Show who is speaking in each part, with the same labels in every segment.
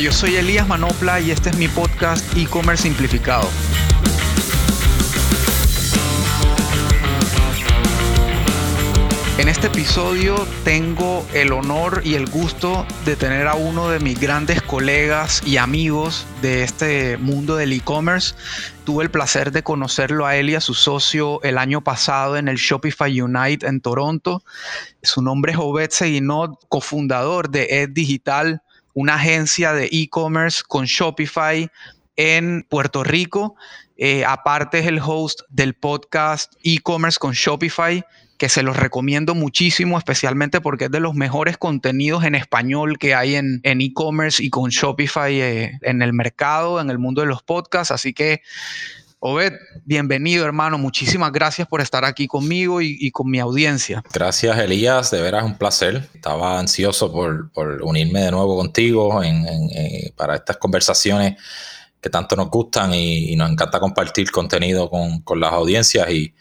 Speaker 1: yo soy Elías Manopla y este es mi podcast e-commerce simplificado. En este episodio tengo el honor y el gusto de tener a uno de mis grandes colegas y amigos de este mundo del e-commerce. Tuve el placer de conocerlo a él y a su socio el año pasado en el Shopify Unite en Toronto. Su nombre es Obed Seguinot, cofundador de Ed Digital, una agencia de e-commerce con Shopify en Puerto Rico. Eh, aparte es el host del podcast e-commerce con Shopify que se los recomiendo muchísimo, especialmente porque es de los mejores contenidos en español que hay en e-commerce y con Shopify eh, en el mercado, en el mundo de los podcasts. Así que, Obed, bienvenido hermano, muchísimas gracias por estar aquí conmigo y, con mi audiencia.
Speaker 2: Gracias Elías, de veras un placer. Estaba ansioso por, unirme de nuevo contigo eh, para estas conversaciones que tanto nos gustan y, nos encanta compartir contenido con, las audiencias y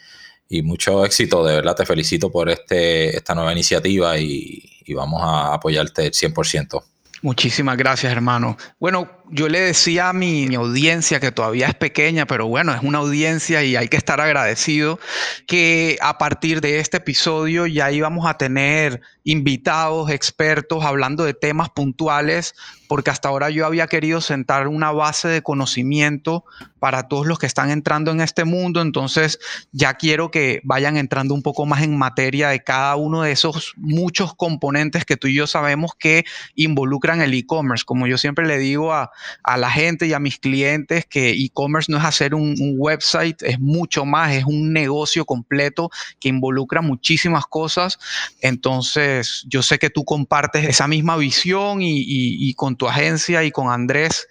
Speaker 2: y mucho éxito. De verdad te felicito por este, esta nueva iniciativa y, y vamos a apoyarte 100%.
Speaker 1: Muchísimas gracias, hermano. Bueno, yo le decía a mi, audiencia, que todavía es pequeña, pero bueno, es una audiencia y hay que estar agradecido, que a partir de este episodio ya íbamos a tener invitados, expertos, hablando de temas puntuales, porque hasta ahora yo había querido sentar una base de conocimiento para todos los que están entrando en este mundo, entonces ya quiero que vayan entrando un poco más en materia de cada uno de esos muchos componentes que tú y yo sabemos que involucran el e-commerce. Como yo siempre le digo a, a la gente y a mis clientes que e-commerce no es hacer un, website, es mucho más, es un negocio completo que involucra muchísimas cosas. Entonces, yo sé que tú compartes esa misma visión y con tu agencia y con Andrés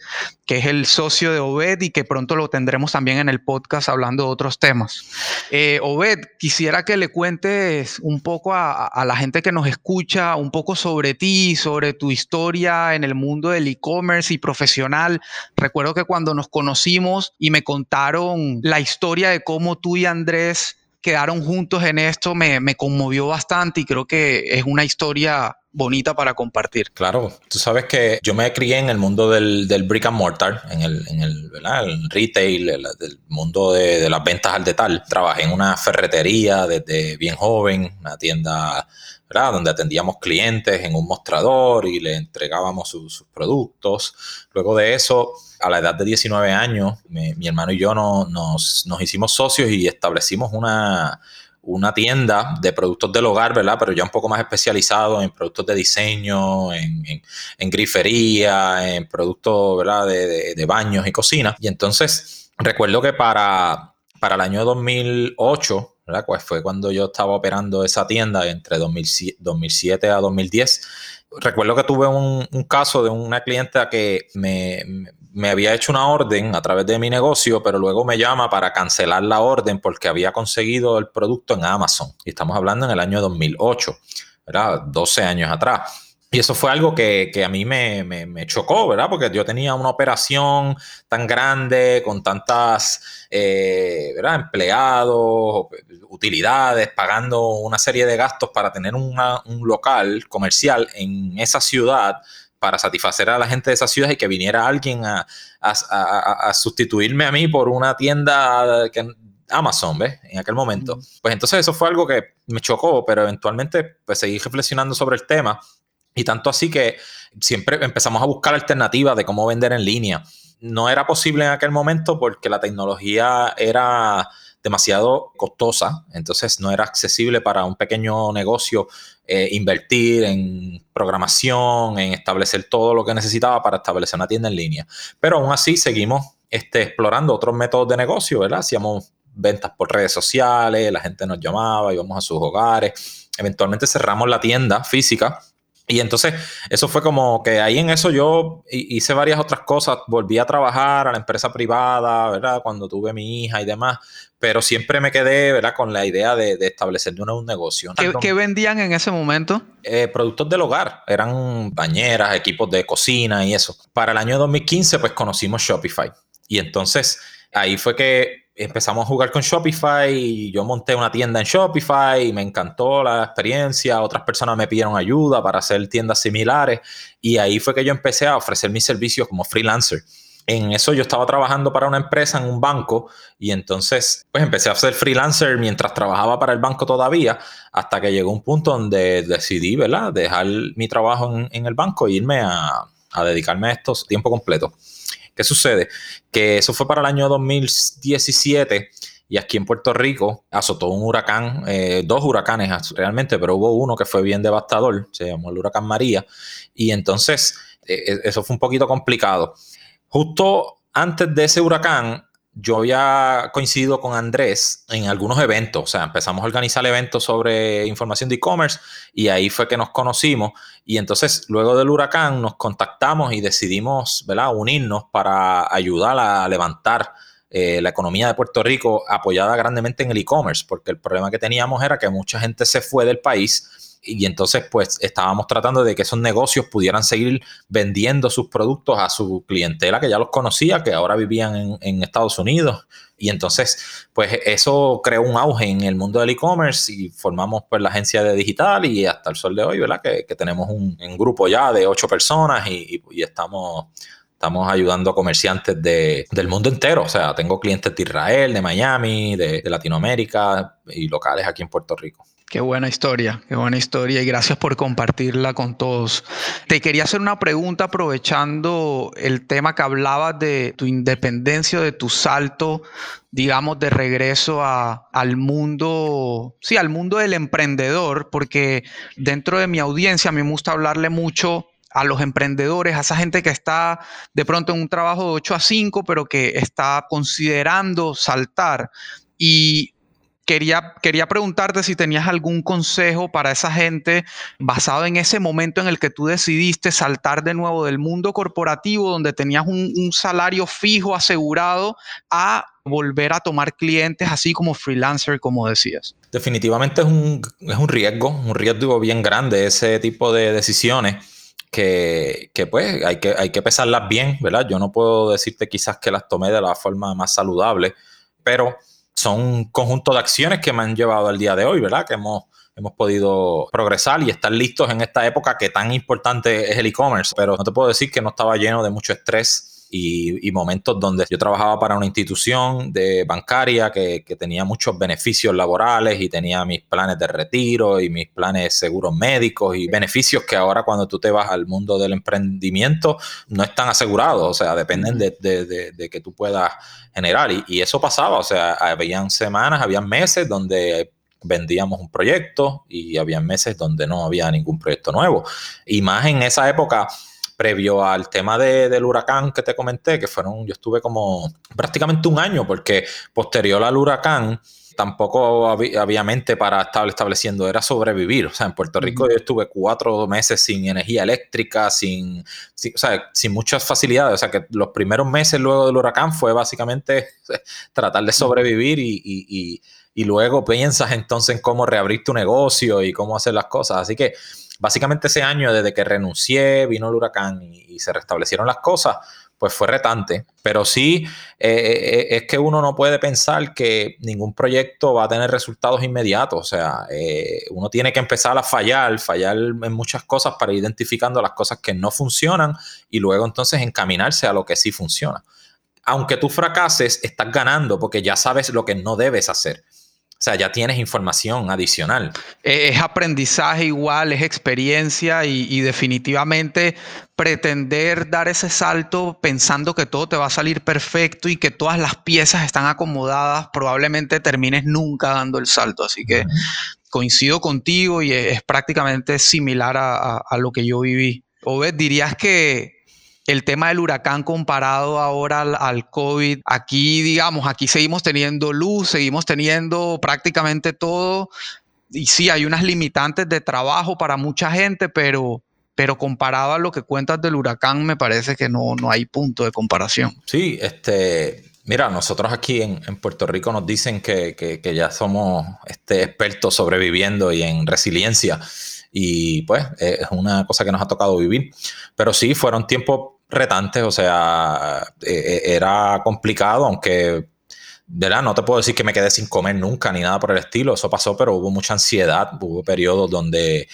Speaker 1: que es el socio de Obed y que pronto lo tendremos también en el podcast hablando de otros temas. Eh, Obed, quisiera que le cuentes un poco a, la gente que nos escucha, un poco sobre ti, sobre tu historia en el mundo del e-commerce y profesional. Recuerdo que cuando nos conocimos y me contaron la historia de cómo tú y Andrés quedaron juntos en esto, me, me conmovió bastante y creo que es una historia bonita para compartir.
Speaker 2: Claro, tú sabes que yo me crié en el mundo del, brick and mortar, en el, en el, retail, el, del mundo de, las ventas al detalle. Trabajé en una ferretería desde bien joven, una tienda ¿verdad? donde atendíamos clientes en un mostrador y le entregábamos sus productos. Luego de eso, a la edad de 19 años, mi, hermano y yo nos, nos hicimos socios y establecimos una una tienda de productos del hogar, ¿verdad? Pero ya un poco más especializado en productos de diseño, en, grifería, en productos, ¿verdad? De, baños y cocina. Y entonces, recuerdo que para, para el año 2008, Pues fue cuando yo estaba operando esa tienda entre 2007 a 2010. Recuerdo que tuve un, caso de una clienta que me, me había hecho una orden a través de mi negocio, pero luego me llama para cancelar la orden porque había conseguido el producto en Amazon. Y estamos hablando en el año 2008, ¿verdad? 12 años atrás. Y eso fue algo que, a mí me, chocó, ¿verdad? Porque yo tenía una operación tan grande, con tantas, eh, ¿verdad? Empleados, utilidades, pagando una serie de gastos para tener un local comercial en esa ciudad para satisfacer a la gente de esa ciudad y que viniera alguien a, sustituirme a mí por una tienda que, Amazon, ¿ves? En aquel momento. Pues entonces eso fue algo que me chocó, pero eventualmente pues seguí reflexionando sobre el tema y tanto así que siempre empezamos a buscar alternativas de cómo vender en línea. No era posible en aquel momento porque la tecnología era demasiado costosa, entonces no era accesible para un pequeño negocio eh, invertir en programación, en establecer todo lo que necesitaba para establecer una tienda en línea. Pero aún así seguimos este, explorando otros métodos de negocio, ¿verdad? Hacíamos ventas por redes sociales, la gente nos llamaba, íbamos a sus hogares. Eventualmente cerramos la tienda física y entonces eso fue como que ahí en eso yo hice varias otras cosas, volví a trabajar a la empresa privada, ¿verdad? Cuando tuve mi hija y demás, pero siempre me quedé, ¿verdad? Con la idea de, establecer de un negocio.
Speaker 1: ¿Qué, vendían en ese momento?
Speaker 2: Eh, productos del hogar, eran bañeras, equipos de cocina y eso. Para el año 2015 pues conocimos Shopify y entonces ahí fue que empezamos a jugar con Shopify y yo monté una tienda en Shopify y me encantó la experiencia. Otras personas me pidieron ayuda para hacer tiendas similares y ahí fue que yo empecé a ofrecer mis servicios como freelancer. En eso yo estaba trabajando para una empresa en un banco y entonces pues empecé a ser freelancer mientras trabajaba para el banco todavía hasta que llegó un punto donde decidí, ¿verdad? Dejar mi trabajo en, en el banco e irme a, a dedicarme a esto tiempo completo. ¿Qué sucede? Que eso fue para el año 2017 y aquí en Puerto Rico azotó un huracán, eh, dos huracanes realmente, pero hubo uno que fue bien devastador, se llamó el huracán María, y entonces eh, eh, eso fue un poquito complicado. Justo antes de ese huracán, yo había coincidido con Andrés en algunos eventos, o sea, empezamos a organizar eventos sobre información de e-commerce y ahí fue que nos conocimos y entonces luego del huracán nos contactamos y decidimos, ¿verdad?, unirnos para ayudar a levantar eh, la economía de Puerto Rico apoyada grandemente en el e-commerce, porque el problema que teníamos era que mucha gente se fue del país y entonces pues estábamos tratando de que esos negocios pudieran seguir vendiendo sus productos a su clientela que ya los conocía, que ahora vivían en, Estados Unidos. Y entonces pues eso creó un auge en el mundo del e-commerce y formamos pues la agencia de digital y hasta el sol de hoy, ¿verdad? Que, tenemos un, grupo ya de ocho personas y, estamos estamos ayudando a comerciantes del mundo entero. O sea, tengo clientes de Israel, de Miami, de, Latinoamérica y locales aquí en Puerto Rico.
Speaker 1: Qué buena historia, qué buena historia y gracias por compartirla con todos. Te quería hacer una pregunta aprovechando el tema que hablabas de tu independencia, de tu salto, digamos, de regreso al mundo, sí, al mundo del emprendedor, porque dentro de mi audiencia a me gusta hablarle mucho a los emprendedores, a esa gente que está de pronto en un trabajo de 8 a 5, pero que está considerando saltar. Y Quería, quería, preguntarte si tenías algún consejo para esa gente basado en ese momento en el que tú decidiste saltar de nuevo del mundo corporativo, donde tenías un, salario fijo asegurado, a volver a tomar clientes así como freelancer, como decías.
Speaker 2: Definitivamente es un, es un riesgo, un riesgo bien grande ese tipo de decisiones. Que, que, pues hay que, hay que pesarlas bien, ¿verdad? Yo no puedo decirte quizás que las tomé de la forma más saludable, pero son un conjunto de acciones que me han llevado al día de hoy, ¿verdad? Que hemos, hemos podido progresar y estar listos en esta época que tan importante es el e-commerce. Pero no te puedo decir que no estaba lleno de mucho estrés y, momentos donde yo trabajaba para una institución de bancaria que, tenía muchos beneficios laborales y tenía mis planes de retiro y mis planes de seguros médicos y beneficios que ahora cuando tú te vas al mundo del emprendimiento no están asegurados, o sea, dependen de, que tú puedas generar. Y, y, eso pasaba, o sea, habían semanas, habían meses donde vendíamos un proyecto y había meses donde no había ningún proyecto nuevo. Y más en esa época previo al tema del huracán que te comenté, que fueron, yo estuve como prácticamente un año, porque posterior al huracán tampoco había, mente para estar estableciendo, era sobrevivir. O sea, en Puerto Rico yo estuve cuatro meses sin energía eléctrica, sin, o sea, sin muchas facilidades. O sea, que los primeros meses luego del huracán fue básicamente tratar de sobrevivir y, y, y luego piensas entonces en cómo reabrir tu negocio y cómo hacer las cosas. Así que básicamente ese año, desde que renuncié, vino el huracán y, se restablecieron las cosas, pues fue retante. Pero sí, eh, eh, eh, es que uno no puede pensar que ningún proyecto va a tener resultados inmediatos. O sea, uno tiene que empezar a fallar, fallar en muchas cosas para ir identificando las cosas que no funcionan y luego entonces encaminarse a lo que sí funciona. Aunque tú fracases, estás ganando porque ya sabes lo que no debes hacer. O sea, ya tienes información adicional.
Speaker 1: E, es aprendizaje igual, es experiencia y, definitivamente pretender dar ese salto pensando que todo te va a salir perfecto y que todas las piezas están acomodadas, probablemente termines nunca dando el salto. Así que coincido contigo y es, prácticamente similar a, a lo que yo viví. Obed, dirías que el tema del huracán comparado ahora al, COVID, aquí digamos, aquí seguimos teniendo luz, seguimos teniendo prácticamente todo. Y sí, hay unas limitantes de trabajo para mucha gente, pero, pero comparado a lo que cuentas del huracán, me parece que no, no hay punto de comparación.
Speaker 2: Sí, este, mira, nosotros aquí en, Puerto Rico nos dicen que, ya somos este, expertos sobreviviendo y en resiliencia. Y pues es una cosa que nos ha tocado vivir. Pero sí, fueron tiempos retantes, o sea, e, e, era complicado, aunque ¿verdad? No te puedo decir que me quedé sin comer nunca ni nada por el estilo, eso pasó, pero hubo mucha ansiedad, hubo periodos donde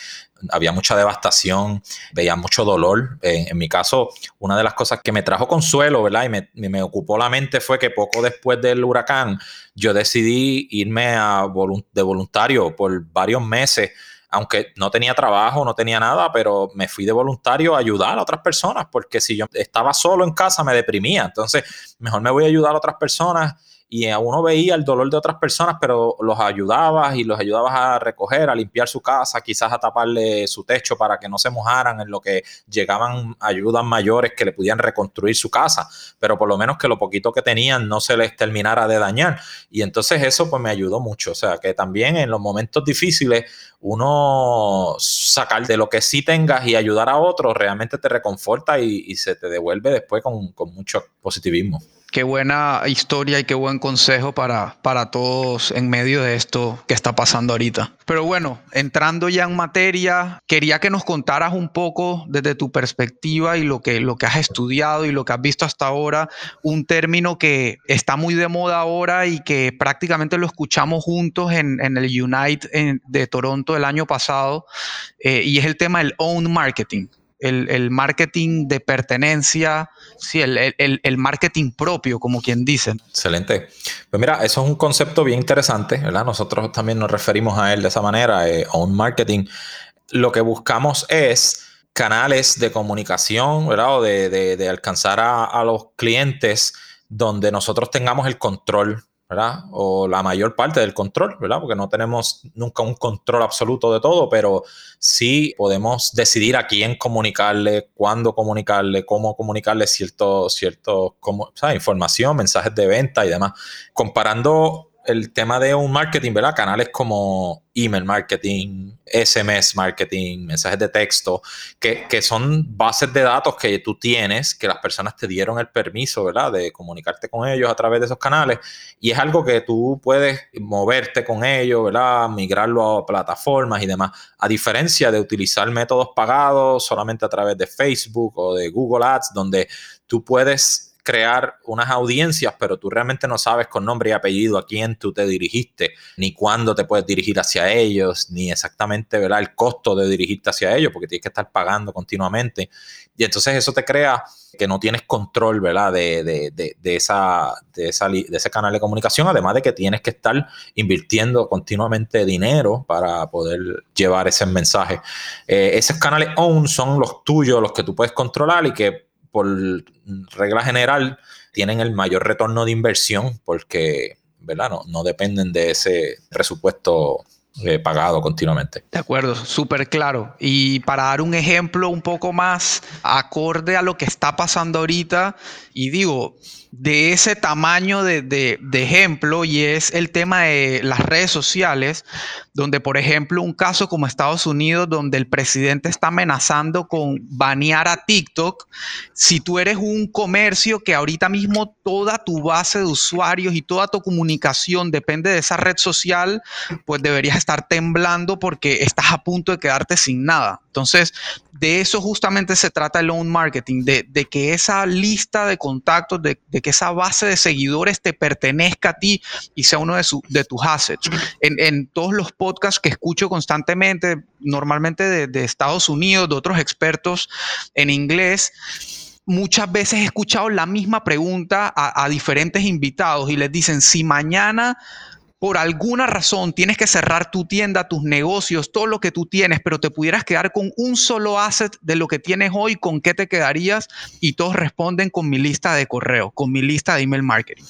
Speaker 2: había mucha devastación, veía mucho dolor. En, mi caso, una de las cosas que me trajo consuelo, ¿verdad? Y me, me, ocupó la mente fue que poco después del huracán, yo decidí irme a de voluntario por varios meses aunque no tenía trabajo, no tenía nada, pero me fui de voluntario a ayudar a otras personas, porque si yo estaba solo en casa me deprimía. Entonces, mejor me voy a ayudar a otras personas y a uno veía el dolor de otras personas, pero los ayudabas y los ayudabas a recoger, a limpiar su casa, quizás a taparle su techo para que no se mojaran en lo que llegaban ayudas mayores que le pudieran reconstruir su casa, pero por lo menos que lo poquito que tenían no se les terminara de dañar. Y entonces eso pues me ayudó mucho, o sea que también en los momentos difíciles uno sacar de lo que sí tengas y ayudar a otros realmente te reconforta y, se te devuelve después con, con mucho positivismo.
Speaker 1: Qué buena historia y qué buen consejo para, para todos en medio de esto que está pasando ahorita. Pero bueno, entrando ya en materia, quería que nos contaras un poco desde tu perspectiva y lo que, lo que has estudiado y lo que has visto hasta ahora, un término que está muy de moda ahora y que prácticamente lo escuchamos juntos en, el Unite de Toronto el año pasado, eh, y es el tema del own marketing el, marketing de pertenencia, sí, el, marketing propio, como quien dice.
Speaker 2: Excelente. Pues mira, eso es un concepto bien interesante, ¿verdad? Nosotros también nos referimos a él de esa manera, eh, own marketing. Lo que buscamos es canales de comunicación, ¿verdad? O de, alcanzar a, a los clientes donde nosotros tengamos el control O la mayor parte del control, ¿verdad? Porque no tenemos nunca un control absoluto de todo, pero sí podemos decidir a quién comunicarle, cuándo comunicarle, cómo comunicarle cierto, cierto, como, información, mensajes de venta y demás. Comparando el tema de un marketing, ¿verdad? Canales como email marketing, SMS marketing, mensajes de texto, que, son bases de datos que tú tienes, que las personas te dieron el permiso, ¿verdad? De comunicarte con ellos a través de esos canales. Y es algo que tú puedes moverte con ellos, ¿verdad? Migrarlo a plataformas y demás. A diferencia de utilizar métodos pagados solamente a través de Facebook o de Google Ads, donde tú puedes crear unas audiencias, pero tú realmente no sabes con nombre y apellido a quién tú te dirigiste, ni cuándo te puedes dirigir hacia ellos, ni exactamente ¿verdad? el costo de dirigirte hacia ellos, porque tienes que estar pagando continuamente. Y entonces eso te crea que no tienes control ¿verdad? De, de, de, esa, de, esa, de ese canal de comunicación, además de que tienes que estar invirtiendo continuamente dinero para poder llevar ese mensaje. Eh, esos canales own son los tuyos, los que tú puedes controlar y que por regla general, tienen el mayor retorno de inversión porque ¿verdad? No, dependen de ese presupuesto eh, pagado continuamente.
Speaker 1: De acuerdo, súper claro. Y para dar un ejemplo un poco más acorde a lo que está pasando ahorita, y digo, de ese tamaño de, ejemplo y es el tema de las redes sociales, donde por ejemplo un caso como Estados Unidos, donde el presidente está amenazando con banear a TikTok, si tú eres un comercio que ahorita mismo toda tu base de usuarios y toda tu comunicación depende de esa red social, pues deberías estar temblando porque estás a punto de quedarte sin nada. Entonces, de eso justamente se trata el own marketing, de, que esa lista de contactos, de, que esa base de seguidores te pertenezca a ti y sea uno de, de tus assets. En, todos los podcasts que escucho constantemente, normalmente de, Estados Unidos, de otros expertos en inglés, muchas veces he escuchado la misma pregunta a, diferentes invitados y les dicen, si mañana por alguna razón tienes que cerrar tu tienda, tus negocios, todo lo que tú tienes, pero te pudieras quedar con un solo asset de lo que tienes hoy, ¿con qué te quedarías? Y todos responden con mi lista de correo, con mi lista de email marketing.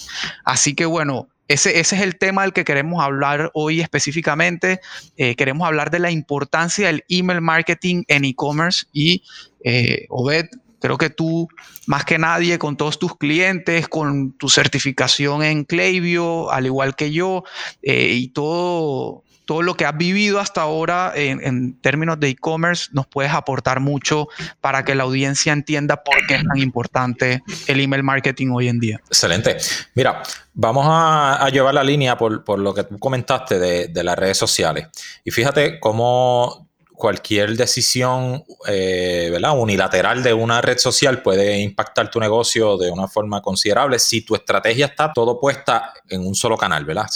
Speaker 1: Así que bueno, ese, es el tema del que queremos hablar hoy específicamente. Eh, queremos hablar de la importancia del email marketing en e-commerce y eh, Obed, Creo que tú, más que nadie, con todos tus clientes, con tu certificación en Klaviyo, al igual que yo, eh, y todo, todo lo que has vivido hasta ahora en, términos de e-commerce, nos puedes aportar mucho para que la audiencia entienda por qué es tan importante el email marketing hoy en día.
Speaker 2: Excelente. Mira, vamos a, llevar la línea por, lo que tú comentaste de, de las redes sociales. Y fíjate cómo cualquier decisión eh, unilateral de una red social puede impactar tu negocio de una forma considerable si tu estrategia está todo puesta en un solo canal, ¿verdad?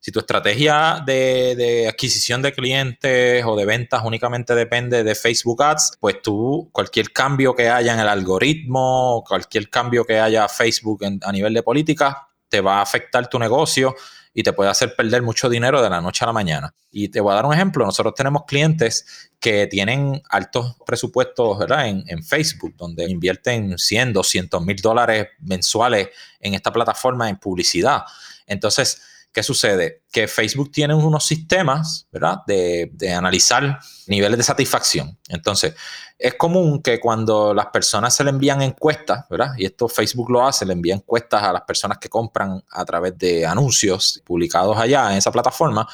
Speaker 2: Si tu estrategia de, adquisición de clientes o de ventas únicamente depende de Facebook Ads, pues tú, cualquier cambio que haya en el algoritmo, cualquier cambio que haya Facebook a nivel de política, te va a afectar tu negocio y te puede hacer perder mucho dinero de la noche a la mañana. Y te voy a dar un ejemplo. Nosotros tenemos clientes que tienen altos presupuestos ¿verdad? En, en Facebook, donde invierten 100, 200 mil dólares mensuales en esta plataforma en publicidad. Entonces, ¿Qué sucede? Que Facebook tiene unos sistemas, ¿verdad? De, de, analizar niveles de satisfacción. Entonces, es común que cuando las personas se le envían encuestas, ¿verdad? Y esto Facebook lo hace, le envía encuestas a las personas que compran a través de anuncios publicados allá en esa plataforma,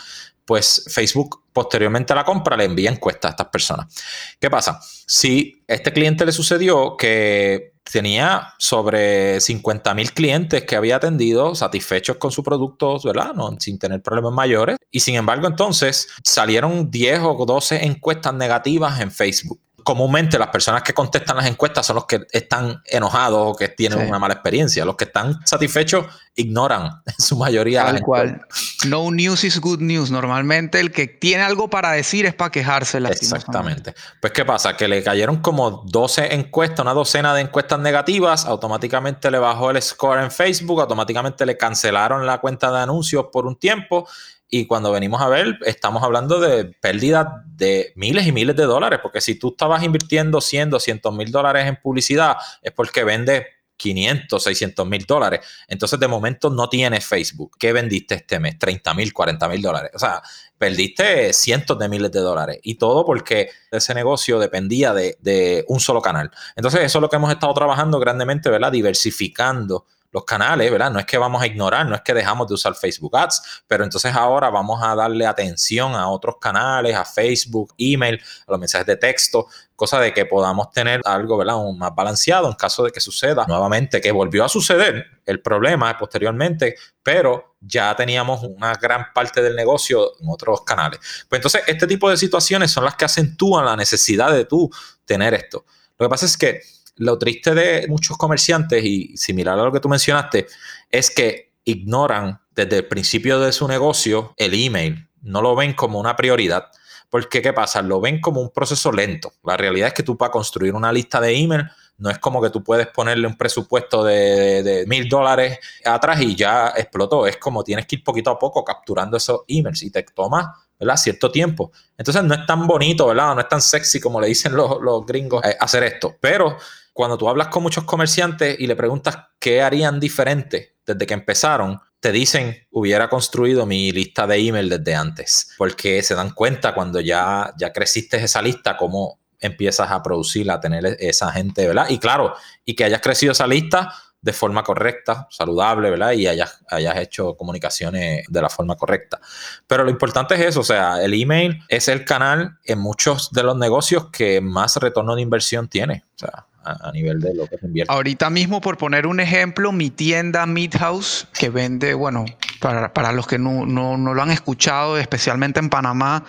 Speaker 2: pues Facebook posteriormente a la compra le envía encuestas a estas personas. ¿Qué pasa? Si a este cliente le sucedió que tenía sobre 50 mil clientes que había atendido satisfechos con sus productos, ¿verdad? No, sin tener problemas mayores. Y sin embargo, entonces salieron 10 o 12 encuestas negativas en Facebook comúnmente las personas que contestan las encuestas son los que están enojados o que tienen una mala experiencia. Los que están satisfechos ignoran en su mayoría.
Speaker 1: Tal cual. No news is good news. Normalmente el que tiene algo para decir es para quejarse.
Speaker 2: Exactamente. Pues ¿qué pasa? Que le cayeron como 12 encuestas, una docena de encuestas negativas, automáticamente le bajó el score en Facebook, automáticamente le cancelaron la cuenta de anuncios por un tiempo y cuando venimos a ver, estamos hablando de pérdidas de miles y miles de dólares, porque si tú estabas invirtiendo 100, 200 mil dólares en publicidad, es porque vendes 500, 600 mil dólares. Entonces, de momento no tienes Facebook. ¿Qué vendiste este mes? 30 mil, 40 mil dólares. O sea, perdiste cientos de miles de dólares. Y todo porque ese negocio dependía de, de un solo canal. Entonces, eso es lo que hemos estado trabajando grandemente, ¿verdad? Diversificando los canales, ¿verdad? No es que vamos a ignorar, no es que dejamos de usar Facebook Ads, pero entonces ahora vamos a darle atención a otros canales, a Facebook, email, a los mensajes de texto, cosa de que podamos tener algo, ¿verdad? Un más balanceado en caso de que suceda nuevamente, que volvió a suceder el problema posteriormente, pero ya teníamos una gran parte del negocio en otros canales. Pues entonces, este tipo de situaciones son las que acentúan la necesidad de tú tener esto. Lo que pasa es que lo triste de muchos comerciantes, y similar a lo que tú mencionaste, es que ignoran desde el principio de su negocio el email. No lo ven como una prioridad. Porque, ¿qué pasa? Lo ven como un proceso lento. La realidad es que tú para construir una lista de email no es como que tú puedes ponerle un presupuesto de mil dólares atrás y ya explotó. Es como tienes que ir poquito a poco capturando esos emails y te toma ¿verdad? Cierto tiempo. Entonces no es tan bonito, ¿verdad? No es tan sexy como le dicen los, los gringos eh, hacer esto. Pero cuando tú hablas con muchos comerciantes y le preguntas qué harían diferente desde que empezaron, te dicen, hubiera construido mi lista de email desde antes, porque se dan cuenta cuando ya, ya creciste esa lista, cómo empiezas a producirla, a tener esa gente, ¿verdad? Y claro, y que hayas crecido esa lista de forma correcta, saludable, ¿verdad? Y hayas, hayas hecho comunicaciones de la forma correcta. Pero lo importante es eso, o sea, el email es el canal en muchos de los negocios que más retorno de inversión tiene. O sea, a, nivel de lo que se invierte.
Speaker 1: Ahorita mismo, por poner un ejemplo, mi tienda Midhouse, que vende, bueno, para, los que no, no, lo han escuchado, especialmente en Panamá,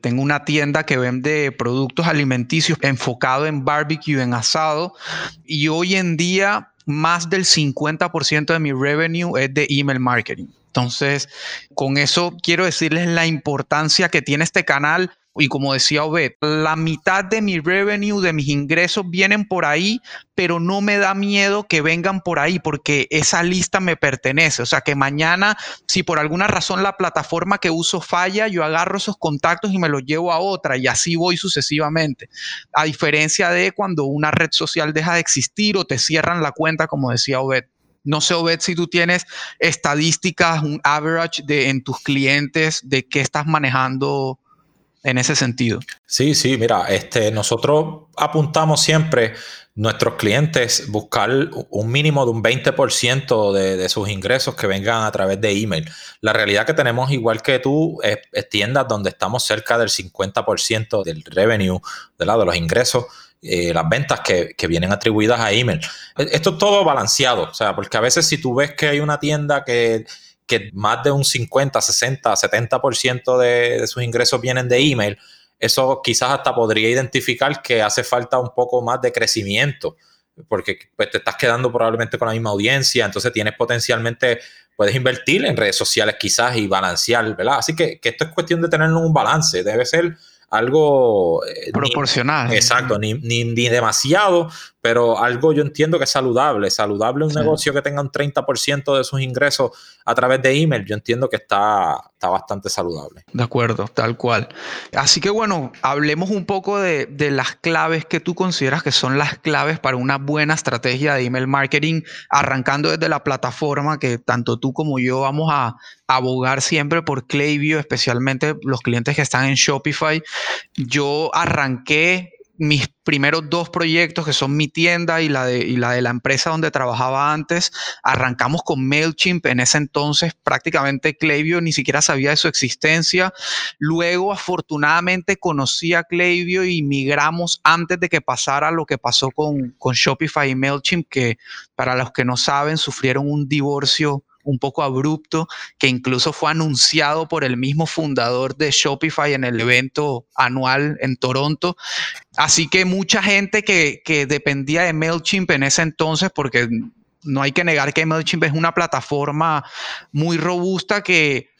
Speaker 1: tengo una tienda que vende productos alimenticios enfocado en barbecue, en asado, y hoy en día más del 50% de mi revenue es de email marketing. Entonces, con eso quiero decirles la importancia que tiene este canal y como decía Obed, la mitad de mi revenue, de mis ingresos vienen por ahí, pero no me da miedo que vengan por ahí porque esa lista me pertenece. O sea, que mañana, si por alguna razón la plataforma que uso falla, yo agarro esos contactos y me los llevo a otra y así voy sucesivamente. A diferencia de cuando una red social deja de existir o te cierran la cuenta, como decía Obed. No sé, Obed, si tú tienes estadísticas, un average de en tus clientes de qué estás manejando en ese sentido.
Speaker 2: Sí, sí, mira, este, nosotros apuntamos siempre nuestros clientes buscar un mínimo de un 20% de, de, sus ingresos que vengan a través de email. La realidad que tenemos, igual que tú, es, tiendas donde estamos cerca del 50% del revenue, de, de los ingresos, eh, las ventas que, que, vienen atribuidas a email. Esto es todo balanceado, o sea, porque a veces si tú ves que hay una tienda que que más de un 50, 60, 70% de, de sus ingresos vienen de email, eso quizás hasta podría identificar que hace falta un poco más de crecimiento, porque pues, te estás quedando probablemente con la misma audiencia, entonces tienes potencialmente, puedes invertir en redes sociales quizás y balancear, ¿verdad? Así que, que esto es cuestión de tener un balance, debe ser algo
Speaker 1: eh, proporcional.
Speaker 2: exacto, ni, ni, demasiado, pero algo yo entiendo que es saludable. Saludable un negocio que tenga un 30% de sus ingresos a través de email, yo entiendo que está, está bastante saludable.
Speaker 1: De acuerdo, tal cual. Así que bueno, hablemos un poco de, de las claves que tú consideras que son las claves para una buena estrategia de email marketing, arrancando desde la plataforma que tanto tú como yo vamos a abogar siempre por Klaviyo, especialmente los clientes que están en Shopify. Yo arranqué mis primeros dos proyectos, que son mi tienda y la, de, la empresa donde trabajaba antes, arrancamos con MailChimp. En ese entonces prácticamente Klaviyo ni siquiera sabía de su existencia. Luego, afortunadamente, conocí a Klaviyo y migramos antes de que pasara lo que pasó con, con Shopify y MailChimp, que para los que no saben, sufrieron un divorcio un poco abrupto, que incluso fue anunciado por el mismo fundador de Shopify en el evento anual en Toronto. Así que mucha gente que, que dependía de MailChimp en ese entonces, porque no hay que negar que MailChimp es una plataforma muy robusta que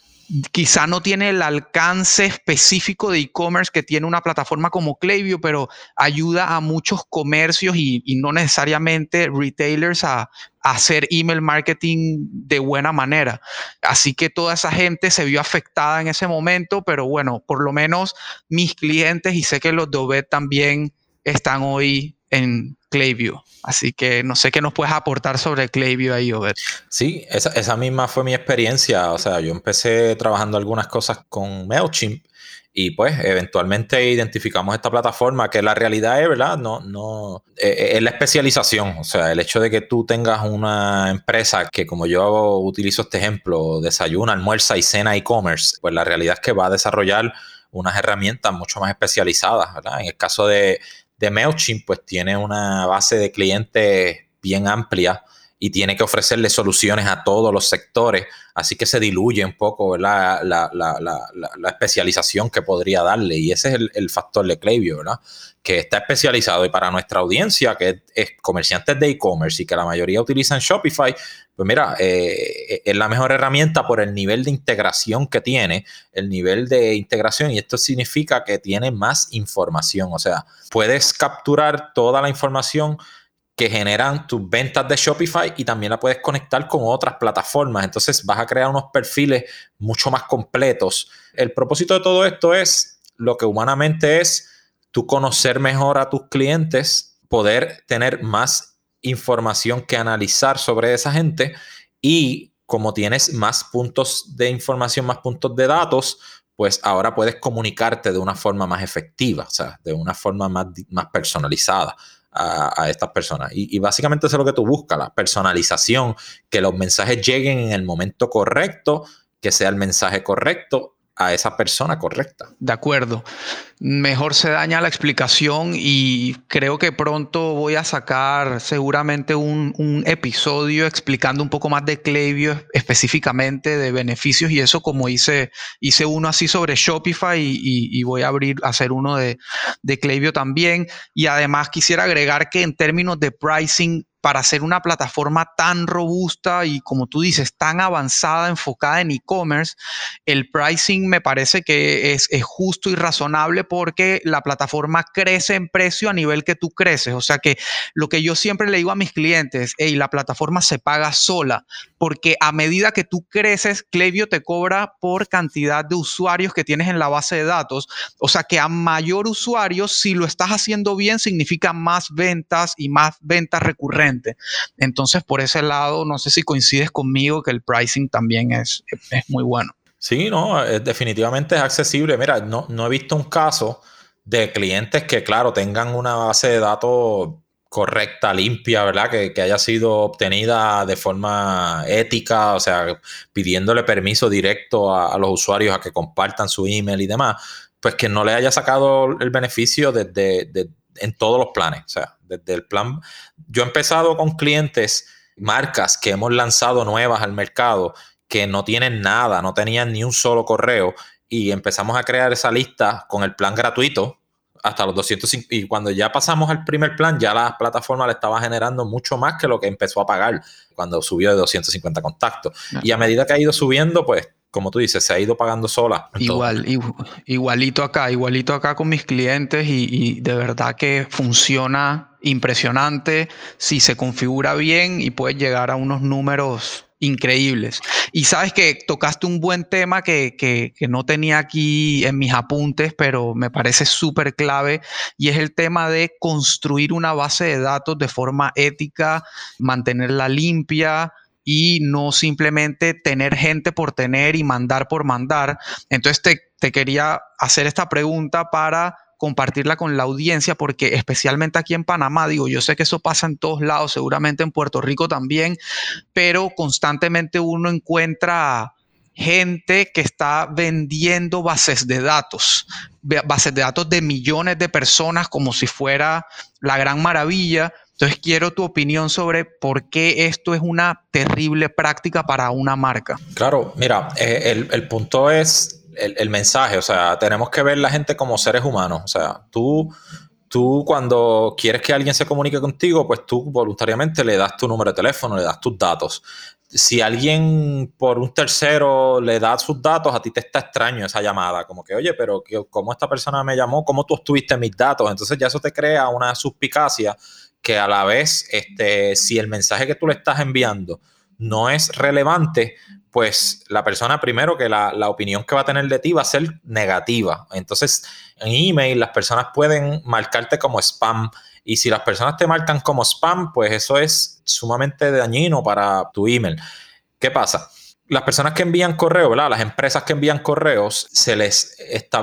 Speaker 1: quizá no tiene el alcance específico de e-commerce que tiene una plataforma como Klaviyo, pero ayuda a muchos comercios y, no necesariamente retailers a, hacer email marketing de buena manera. Así que toda esa gente se vio afectada en ese momento, pero bueno, por lo menos mis clientes y sé que los de Obed también están hoy en Klaviyo. Así que no sé qué nos puedes aportar sobre Klaviyo ahí, Obed.
Speaker 2: Sí, esa, esa, misma fue mi experiencia. O sea, yo empecé trabajando algunas cosas con MailChimp y pues eventualmente identificamos esta plataforma que la realidad es, ¿verdad? No, no, eh, eh, es la especialización. O sea, el hecho de que tú tengas una empresa que como yo utilizo este ejemplo, desayuna, almuerza y cena e-commerce, pues la realidad es que va a desarrollar unas herramientas mucho más especializadas, ¿verdad? En el caso de, de MailChimp, pues tiene una base de clientes bien amplia y tiene que ofrecerle soluciones a todos los sectores, así que se diluye un poco La, la, la, especialización que podría darle y ese es el, factor de Klaviyo, ¿verdad? Que está especializado y para nuestra audiencia, que es, comerciantes de e-commerce y que la mayoría utilizan Shopify, pues mira, eh, es la mejor herramienta por el nivel de integración que tiene, el nivel de integración, y esto significa que tiene más información, o sea, puedes capturar toda la información que generan tus ventas de Shopify y también la puedes conectar con otras plataformas. Entonces vas a crear unos perfiles mucho más completos. El propósito de todo esto es lo que humanamente es tú conocer mejor a tus clientes, poder tener más información que analizar sobre esa gente y como tienes más puntos de información, más puntos de datos, pues ahora puedes comunicarte de una forma más efectiva, o sea, de una forma más, más personalizada a, estas personas. Y, básicamente eso es lo que tú buscas, la personalización, que los mensajes lleguen en el momento correcto, que sea el mensaje correcto a esa persona correcta.
Speaker 1: De acuerdo. Mejor se daña la explicación y creo que pronto voy a sacar seguramente un, episodio explicando un poco más de Klaviyo específicamente, de beneficios y eso como hice, hice uno así sobre Shopify y, voy a abrir, hacer uno de, de también. Y además quisiera agregar que en términos de pricing, para ser una plataforma tan robusta y como tú dices, tan avanzada, enfocada en e-commerce, el pricing me parece que es, justo y razonable porque la plataforma crece en precio a nivel que tú creces. O sea que lo que yo siempre le digo a mis clientes, hey, la plataforma se paga sola porque a medida que tú creces, Clevio te cobra por cantidad de usuarios que tienes en la base de datos. O sea que a mayor usuario, si lo estás haciendo bien, significa más ventas y más ventas recurrentes. Entonces, por ese lado, no sé si coincides conmigo que el pricing también es, es muy bueno.
Speaker 2: Sí, no, definitivamente es accesible. Mira, no, no he visto un caso de clientes que, claro, tengan una base de datos correcta, limpia, ¿verdad? Que, haya sido obtenida de forma ética, o sea, pidiéndole permiso directo a, los usuarios a que compartan su email y demás, pues que no le haya sacado el beneficio desde, en todos los planes, o sea, desde el plan. Yo he empezado con clientes, marcas que hemos lanzado nuevas al mercado que no tienen nada, no tenían ni un solo correo y empezamos a crear esa lista con el plan gratuito hasta los 250 y cuando ya pasamos al primer plan ya la plataforma le estaba generando mucho más que lo que empezó a pagar cuando subió de 250 contactos y a medida que ha ido subiendo pues como tú dices, se ha ido pagando sola.
Speaker 1: Igual, igualito acá, igualito acá con mis clientes y, de verdad que funciona impresionante si se configura bien y puede llegar a unos números increíbles. Y sabes que tocaste un buen tema que, que, que no tenía aquí en mis apuntes, pero me parece súper clave, y es el tema de construir una base de datos de forma ética, mantenerla limpia, y no simplemente tener gente por tener y mandar por mandar. Entonces te, te quería hacer esta pregunta para compartirla con la audiencia, porque especialmente aquí en Panamá, digo, yo sé que eso pasa en todos lados, seguramente en Puerto Rico también, pero constantemente uno encuentra gente que está vendiendo bases de datos, bases de datos de millones de personas como si fuera la gran maravilla, entonces quiero tu opinión sobre por qué esto es una terrible práctica para una marca.
Speaker 2: Claro, mira, eh, el, punto es el, mensaje, o sea, tenemos que ver la gente como seres humanos, o sea, tú, tú cuando quieres que alguien se comunique contigo, pues tú voluntariamente le das tu número de teléfono, le das tus datos. Si alguien por un tercero le da sus datos, a ti te está extraño esa llamada, como que, oye, pero ¿cómo esta persona me llamó? ¿Cómo tú obtuviste mis datos? Entonces ya eso te crea una suspicacia que a la vez, este, si el mensaje que tú le estás enviando no es relevante, pues la persona primero que la, opinión que va a tener de ti va a ser negativa. Entonces, en email las personas pueden marcarte como spam y si las personas te marcan como spam, pues eso es sumamente dañino para tu email. ¿Qué pasa? Las personas que envían correos, ¿verdad? Las empresas que envían correos, se les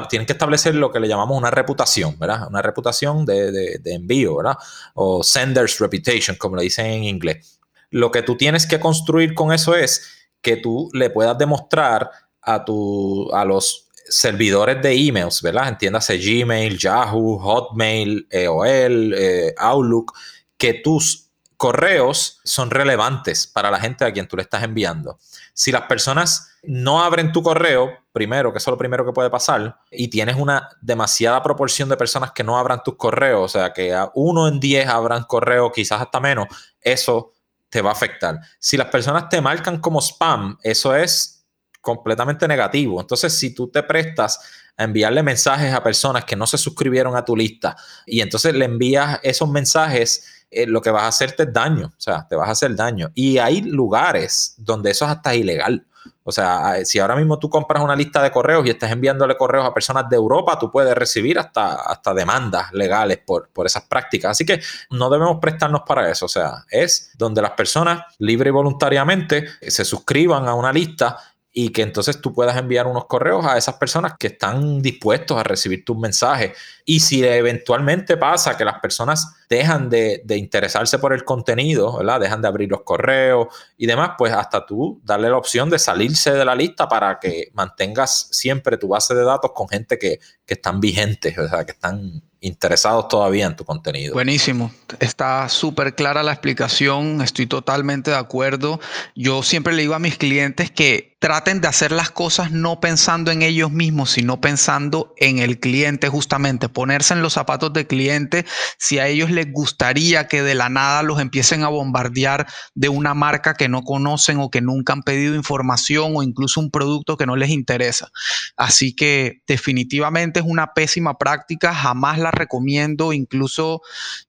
Speaker 2: tienen que establecer lo que le llamamos una reputación, ¿verdad? Una reputación de, envío, ¿verdad? O sender's reputation, como le dicen en inglés. Lo que tú tienes que construir con eso es que tú le puedas demostrar a, tu, a los servidores de emails, ¿verdad? Entiéndase Gmail, Yahoo, Hotmail, AOL, eh, Outlook, que tus correos son relevantes para la gente a quien tú le estás enviando. Si las personas no abren tu correo, primero, que eso es lo primero que puede pasar, y tienes una demasiada proporción de personas que no abran tus correos, o sea, que a uno en diez abran correo, quizás hasta menos, eso te va a afectar. Si las personas te marcan como spam, eso es completamente negativo. Entonces, si tú te prestas a enviarle mensajes a personas que no se suscribieron a tu lista y entonces le envías esos mensajes eh, lo que vas a hacerte es daño, o sea, te vas a hacer daño. Y hay lugares donde eso es hasta ilegal. O sea, si ahora mismo tú compras una lista de correos y estás enviándole correos a personas de Europa, tú puedes recibir hasta, hasta demandas legales por, por esas prácticas. Así que no debemos prestarnos para eso. O sea, es donde las personas libre y voluntariamente se suscriban a una lista y que entonces tú puedas enviar unos correos a esas personas que están dispuestos a recibir tus mensajes. Y si eventualmente pasa que las personas dejan de, interesarse por el contenido, ¿verdad? Dejan de abrir los correos y demás, pues hasta tú darle la opción de salirse de la lista para que mantengas siempre tu base de datos con gente que, que están vigentes, o sea, que están interesados todavía en tu contenido.
Speaker 1: Buenísimo, está súper clara la explicación, estoy totalmente de acuerdo. Yo siempre le digo a mis clientes que traten de hacer las cosas no pensando en ellos mismos, sino pensando en el cliente justamente, ponerse en los zapatos del cliente, si a ellos les gustaría que de la nada los empiecen a bombardear de una marca que no conocen o que nunca han pedido información o incluso un producto que no les interesa. Así que definitivamente es una pésima práctica, jamás la recomiendo, incluso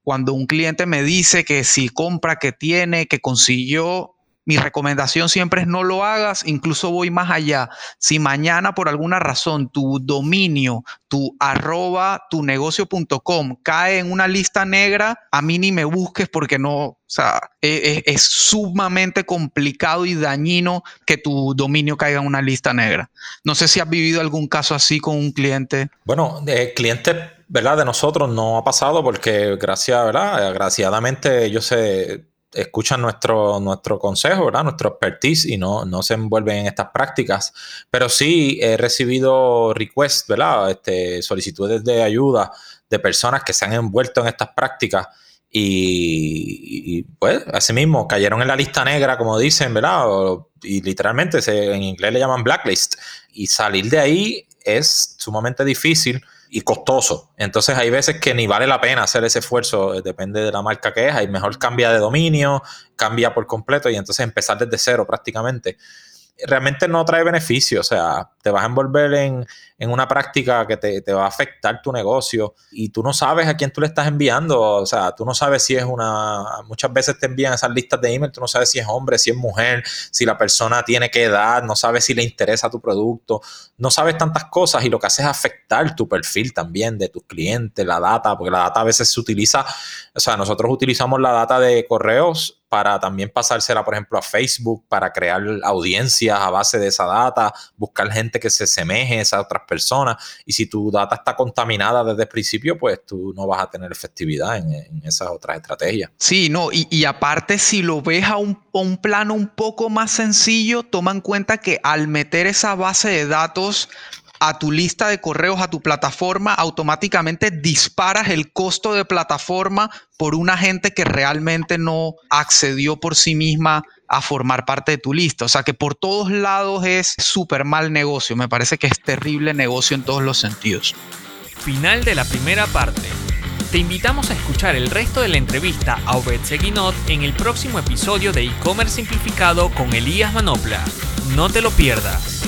Speaker 1: cuando un cliente me dice que si compra, que tiene, que consiguió, mi recomendación siempre es no lo hagas, incluso voy más allá. Si mañana por alguna razón tu dominio, tu arroba, tu negocio.com cae en una lista negra, a mí ni me busques porque no, o sea, e, e, es, sumamente complicado y dañino que tu dominio caiga en una lista negra. No sé si has vivido algún caso así con un cliente.
Speaker 2: Bueno, de cliente ¿verdad? De nosotros no ha pasado porque gracias, ¿verdad? Agraciadamente ellos se escuchan nuestro, nuestro consejo, ¿verdad? Nuestro expertise y no, no se envuelven en estas prácticas. Pero sí he recibido requests, ¿verdad? Este, solicitudes de ayuda de personas que se han envuelto en estas prácticas y, y pues mismo cayeron en la lista negra, como dicen, ¿verdad? y literalmente en inglés le llaman blacklist. Y salir de ahí es sumamente difícil y costoso. Entonces hay veces que ni vale la pena hacer ese esfuerzo, eh, depende de la marca que es, hay mejor cambia de dominio, cambia por completo y entonces empezar desde cero prácticamente realmente no trae beneficio, o sea, te vas a envolver en, una práctica que te, va a afectar tu negocio y tú no sabes a quién tú le estás enviando, o sea, tú no sabes si es una, muchas veces te envían esas listas de email, tú no sabes si es hombre, si es mujer, si la persona tiene qué edad, no sabes si le interesa tu producto, no sabes tantas cosas y lo que hace es afectar tu perfil también de tus clientes, la data, porque la data a veces se utiliza, o sea, nosotros utilizamos la data de correos para también pasársela, por ejemplo, a Facebook, para crear audiencias a base de esa data, buscar gente que se asemeje a esas otras personas. Y si tu data está contaminada desde el principio, pues tú no vas a tener efectividad en, esas otras estrategias.
Speaker 1: Sí, no, y, aparte, si lo ves a un, un plano un poco más sencillo, toma en cuenta que al meter esa base de datos a tu lista de correos, a tu plataforma, automáticamente disparas el costo de plataforma por una gente que realmente no accedió por sí misma a formar parte de tu lista. O sea que por todos lados es súper mal negocio. Me parece que es terrible negocio en todos los sentidos.
Speaker 3: Final de la primera parte. Te invitamos a escuchar el resto de la entrevista a Obed Seguinot en el próximo episodio de e-commerce simplificado con Elías Manopla. No te lo pierdas.